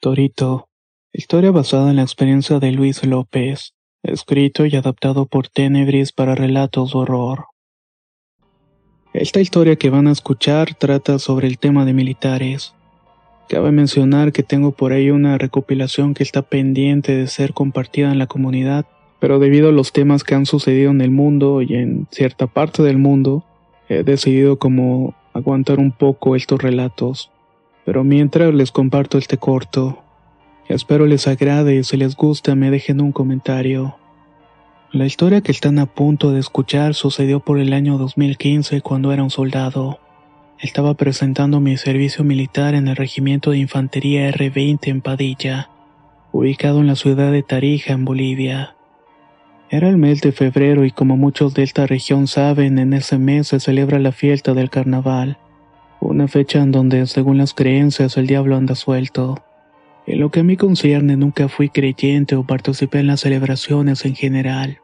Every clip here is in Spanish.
Torito. Historia basada en la experiencia de Luis López. Escrito y adaptado por Tenebris para relatos de horror. Esta historia que van a escuchar trata sobre el tema de militares. Cabe mencionar que tengo por ahí una recopilación que está pendiente de ser compartida en la comunidad, pero debido a los temas que han sucedido en el mundo y en cierta parte del mundo, he decidido como aguantar un poco estos relatos. Pero mientras les comparto este corto, espero les agrade y si les gusta me dejen un comentario. La historia que están a punto de escuchar sucedió por el año 2015 cuando era un soldado. Estaba presentando mi servicio militar en el Regimiento de Infantería R-20 en Padilla, ubicado en la ciudad de Tarija, en Bolivia. Era el mes de febrero y como muchos de esta región saben, en ese mes se celebra la fiesta del carnaval una fecha en donde, según las creencias, el diablo anda suelto. En lo que a mí concierne, nunca fui creyente o participé en las celebraciones en general,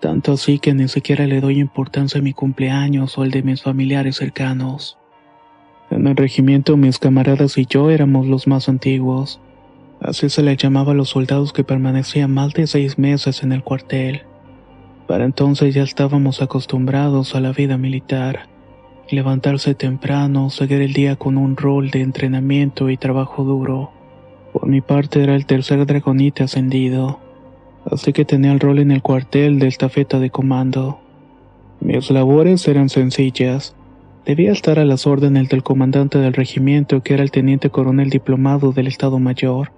tanto así que ni siquiera le doy importancia a mi cumpleaños o al de mis familiares cercanos. En el regimiento mis camaradas y yo éramos los más antiguos, así se les llamaba a los soldados que permanecían más de seis meses en el cuartel. Para entonces ya estábamos acostumbrados a la vida militar levantarse temprano, seguir el día con un rol de entrenamiento y trabajo duro. Por mi parte era el tercer dragonite ascendido, así que tenía el rol en el cuartel de estafeta de comando. Mis labores eran sencillas. Debía estar a las órdenes del comandante del regimiento, que era el teniente coronel diplomado del Estado Mayor.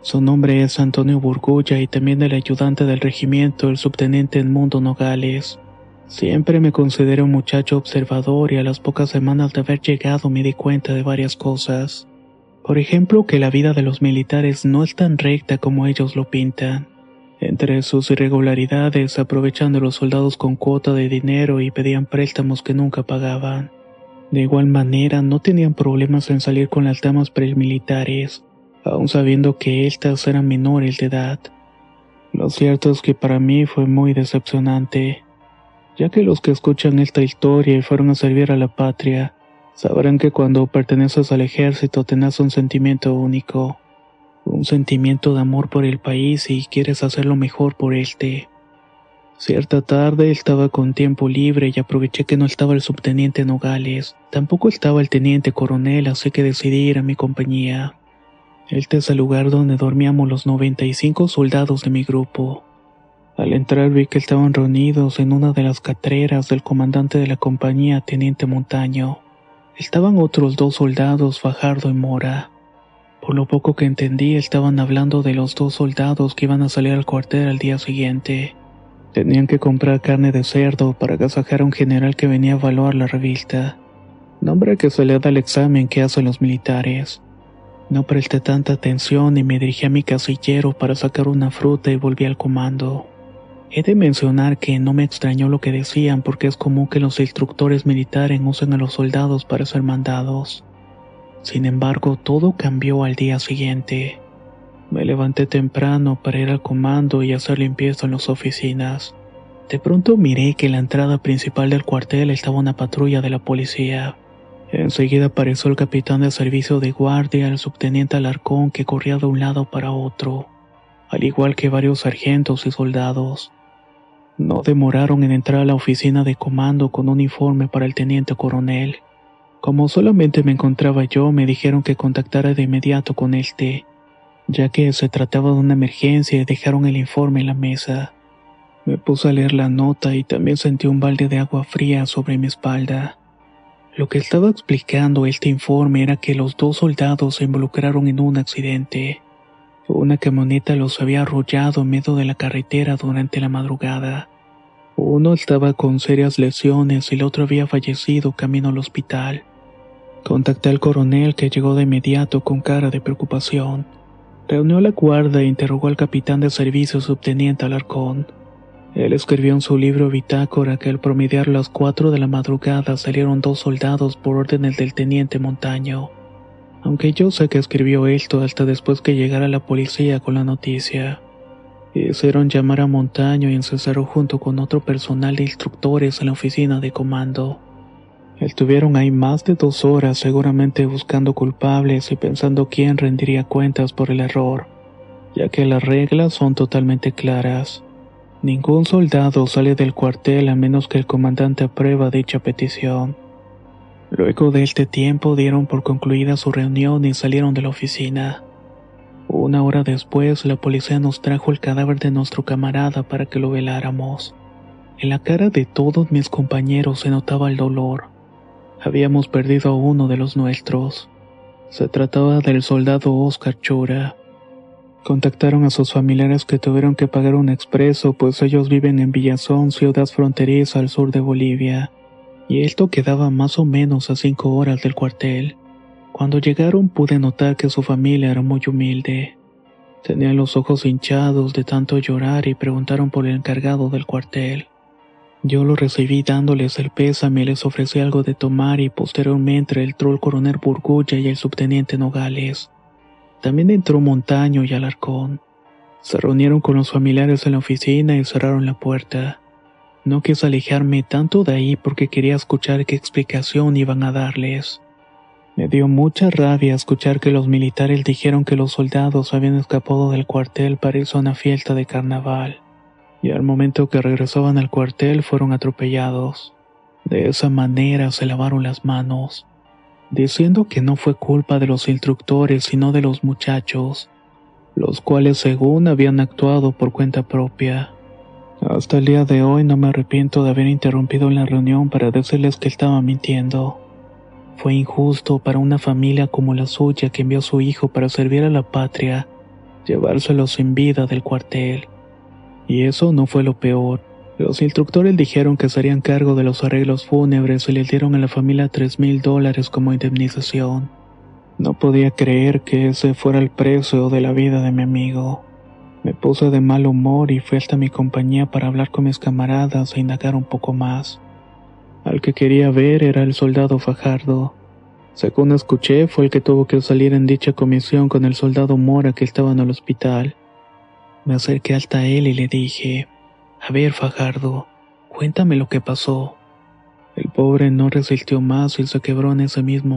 Su nombre es Antonio Burgulla y también el ayudante del regimiento, el subteniente Edmundo Nogales. Siempre me considero un muchacho observador y a las pocas semanas de haber llegado me di cuenta de varias cosas. Por ejemplo, que la vida de los militares no es tan recta como ellos lo pintan. Entre sus irregularidades, aprovechando los soldados con cuota de dinero y pedían préstamos que nunca pagaban. De igual manera, no tenían problemas en salir con las damas premilitares, aun sabiendo que éstas eran menores de edad. Lo cierto es que para mí fue muy decepcionante ya que los que escuchan esta historia y fueron a servir a la patria, sabrán que cuando perteneces al ejército tenés un sentimiento único, un sentimiento de amor por el país y quieres hacer lo mejor por este. Cierta tarde estaba con tiempo libre y aproveché que no estaba el subteniente Nogales, tampoco estaba el teniente coronel, así que decidí ir a mi compañía. Este es el lugar donde dormíamos los 95 soldados de mi grupo. Al entrar vi que estaban reunidos en una de las catreras del comandante de la compañía, Teniente Montaño. Estaban otros dos soldados, Fajardo y Mora. Por lo poco que entendí, estaban hablando de los dos soldados que iban a salir al cuartel al día siguiente. Tenían que comprar carne de cerdo para agasajar a un general que venía a evaluar la revista. Nombre que se le da al examen que hacen los militares. No presté tanta atención y me dirigí a mi casillero para sacar una fruta y volví al comando. He de mencionar que no me extrañó lo que decían porque es común que los instructores militares usen a los soldados para ser mandados. Sin embargo, todo cambió al día siguiente. Me levanté temprano para ir al comando y hacer limpieza en las oficinas. De pronto miré que en la entrada principal del cuartel estaba una patrulla de la policía. Enseguida apareció el capitán de servicio de guardia, el subteniente Alarcón, que corría de un lado para otro, al igual que varios sargentos y soldados. No demoraron en entrar a la oficina de comando con un informe para el teniente coronel. Como solamente me encontraba yo, me dijeron que contactara de inmediato con este, ya que se trataba de una emergencia y dejaron el informe en la mesa. Me puse a leer la nota y también sentí un balde de agua fría sobre mi espalda. Lo que estaba explicando este informe era que los dos soldados se involucraron en un accidente. Una camioneta los había arrollado en medio de la carretera durante la madrugada. Uno estaba con serias lesiones y el otro había fallecido camino al hospital. Contacté al coronel que llegó de inmediato con cara de preocupación. Reunió la guarda e interrogó al capitán de servicio subteniente Alarcón. Él escribió en su libro bitácora que al promediar las cuatro de la madrugada salieron dos soldados por órdenes del teniente Montaño. Aunque yo sé que escribió esto hasta después que llegara la policía con la noticia. Hicieron llamar a Montaño y encerraron junto con otro personal de instructores en la oficina de comando. Estuvieron ahí más de dos horas seguramente buscando culpables y pensando quién rendiría cuentas por el error, ya que las reglas son totalmente claras. Ningún soldado sale del cuartel a menos que el comandante aprueba dicha petición. Luego de este tiempo dieron por concluida su reunión y salieron de la oficina. Una hora después la policía nos trajo el cadáver de nuestro camarada para que lo veláramos. En la cara de todos mis compañeros se notaba el dolor Habíamos perdido a uno de los nuestros. Se trataba del soldado Oscar Chura. Contactaron a sus familiares que tuvieron que pagar un expreso, pues ellos viven en Villazón, ciudad fronteriza al sur de Bolivia, y esto quedaba más o menos a cinco horas del cuartel. Cuando llegaron pude notar que su familia era muy humilde. Tenían los ojos hinchados de tanto llorar y preguntaron por el encargado del cuartel. Yo lo recibí dándoles el pésame les ofrecí algo de tomar y posteriormente el troll coronel Burgulla y el subteniente Nogales. También entró Montaño y Alarcón. Se reunieron con los familiares en la oficina y cerraron la puerta. No quise alejarme tanto de ahí porque quería escuchar qué explicación iban a darles. Me dio mucha rabia escuchar que los militares dijeron que los soldados habían escapado del cuartel para irse a una fiesta de carnaval y al momento que regresaban al cuartel fueron atropellados. De esa manera se lavaron las manos, diciendo que no fue culpa de los instructores sino de los muchachos, los cuales según habían actuado por cuenta propia. Hasta el día de hoy no me arrepiento de haber interrumpido la reunión para decirles que estaba mintiendo. Fue injusto para una familia como la suya que envió a su hijo para servir a la patria, llevárselo sin vida del cuartel. Y eso no fue lo peor. Los instructores dijeron que se harían cargo de los arreglos fúnebres y le dieron a la familia tres mil dólares como indemnización. No podía creer que ese fuera el precio de la vida de mi amigo. Me puse de mal humor y fui hasta mi compañía para hablar con mis camaradas e indagar un poco más. Al que quería ver era el soldado Fajardo. Según escuché, fue el que tuvo que salir en dicha comisión con el soldado Mora que estaba en el hospital. Me acerqué hasta él y le dije, A ver, Fajardo, cuéntame lo que pasó. El pobre no resistió más y se quebró en ese mismo.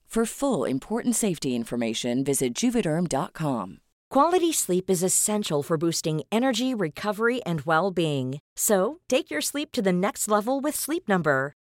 For full important safety information, visit juvederm.com. Quality sleep is essential for boosting energy, recovery, and well being. So, take your sleep to the next level with Sleep Number.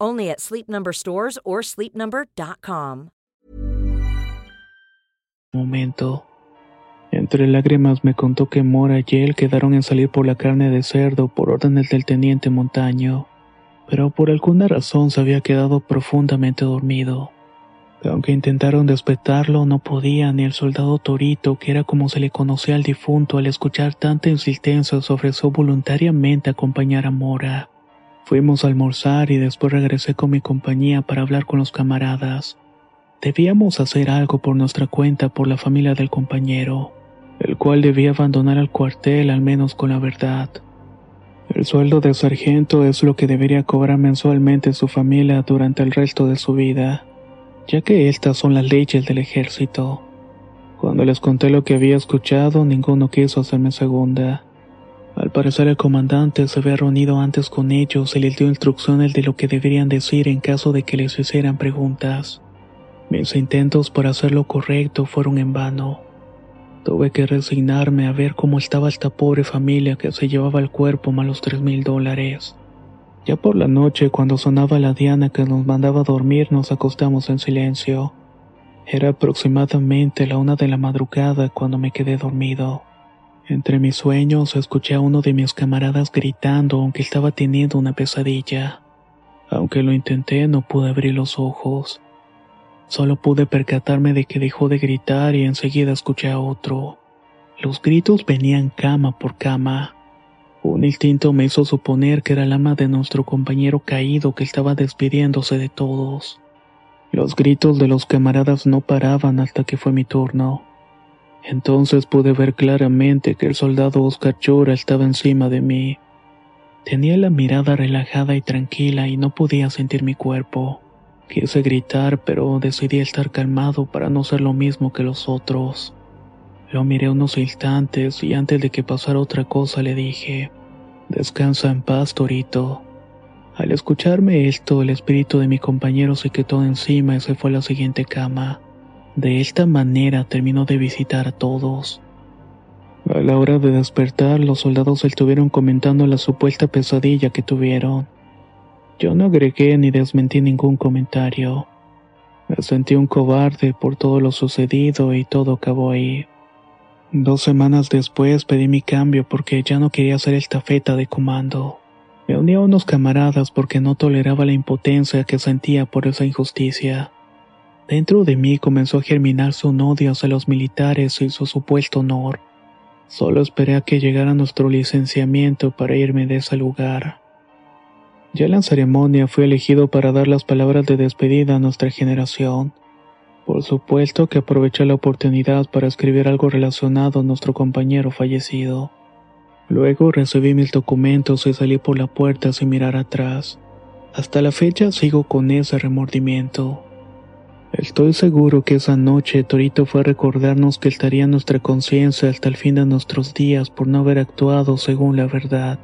Only at Sleep Number stores or sleepnumber.com. Momento. Entre lágrimas me contó que Mora y él quedaron en salir por la carne de cerdo por órdenes del teniente Montaño. pero por alguna razón se había quedado profundamente dormido. Aunque intentaron despertarlo, no podían, ni el soldado Torito, que era como se le conocía al difunto al escuchar tanta insistencia, se ofreció voluntariamente a acompañar a Mora. Fuimos a almorzar y después regresé con mi compañía para hablar con los camaradas. Debíamos hacer algo por nuestra cuenta por la familia del compañero, el cual debía abandonar el cuartel al menos con la verdad. El sueldo de sargento es lo que debería cobrar mensualmente su familia durante el resto de su vida ya que estas son las leyes del ejército. Cuando les conté lo que había escuchado, ninguno quiso hacerme segunda. Al parecer el comandante se había reunido antes con ellos y les dio instrucciones de lo que deberían decir en caso de que les hicieran preguntas. Mis intentos por hacer lo correcto fueron en vano. Tuve que resignarme a ver cómo estaba esta pobre familia que se llevaba el cuerpo malos tres mil dólares. Ya por la noche, cuando sonaba la diana que nos mandaba dormir, nos acostamos en silencio. Era aproximadamente la una de la madrugada cuando me quedé dormido. Entre mis sueños escuché a uno de mis camaradas gritando aunque estaba teniendo una pesadilla. Aunque lo intenté no pude abrir los ojos. Solo pude percatarme de que dejó de gritar y enseguida escuché a otro. Los gritos venían cama por cama. Un instinto me hizo suponer que era el ama de nuestro compañero caído que estaba despidiéndose de todos. Los gritos de los camaradas no paraban hasta que fue mi turno. Entonces pude ver claramente que el soldado Oscar Chora estaba encima de mí. Tenía la mirada relajada y tranquila y no podía sentir mi cuerpo. Quise gritar, pero decidí estar calmado para no ser lo mismo que los otros. Lo miré unos instantes y antes de que pasara otra cosa le dije, Descansa en paz, Torito. Al escucharme esto, el espíritu de mi compañero se quedó encima y se fue a la siguiente cama. De esta manera terminó de visitar a todos. A la hora de despertar, los soldados estuvieron comentando la supuesta pesadilla que tuvieron. Yo no agregué ni desmentí ningún comentario. Me sentí un cobarde por todo lo sucedido y todo acabó ahí. Dos semanas después pedí mi cambio porque ya no quería hacer estafeta de comando. Me uní a unos camaradas porque no toleraba la impotencia que sentía por esa injusticia. Dentro de mí comenzó a germinar su odio hacia los militares y su supuesto honor. Solo esperé a que llegara nuestro licenciamiento para irme de ese lugar. Ya en la ceremonia fui elegido para dar las palabras de despedida a nuestra generación. Por supuesto que aproveché la oportunidad para escribir algo relacionado a nuestro compañero fallecido. Luego recibí mis documentos y salí por la puerta sin mirar atrás. Hasta la fecha sigo con ese remordimiento. Estoy seguro que esa noche Torito fue a recordarnos que estaría en nuestra conciencia hasta el fin de nuestros días por no haber actuado según la verdad.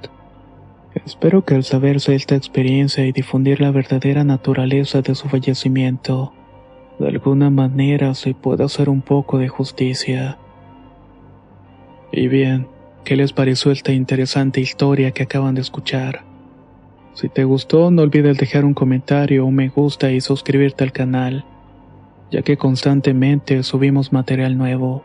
Espero que al saberse esta experiencia y difundir la verdadera naturaleza de su fallecimiento, de alguna manera se puede hacer un poco de justicia. Y bien, ¿qué les pareció esta interesante historia que acaban de escuchar? Si te gustó, no olvides dejar un comentario, un me gusta y suscribirte al canal, ya que constantemente subimos material nuevo.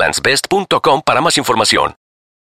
egglandsbest.com para más información.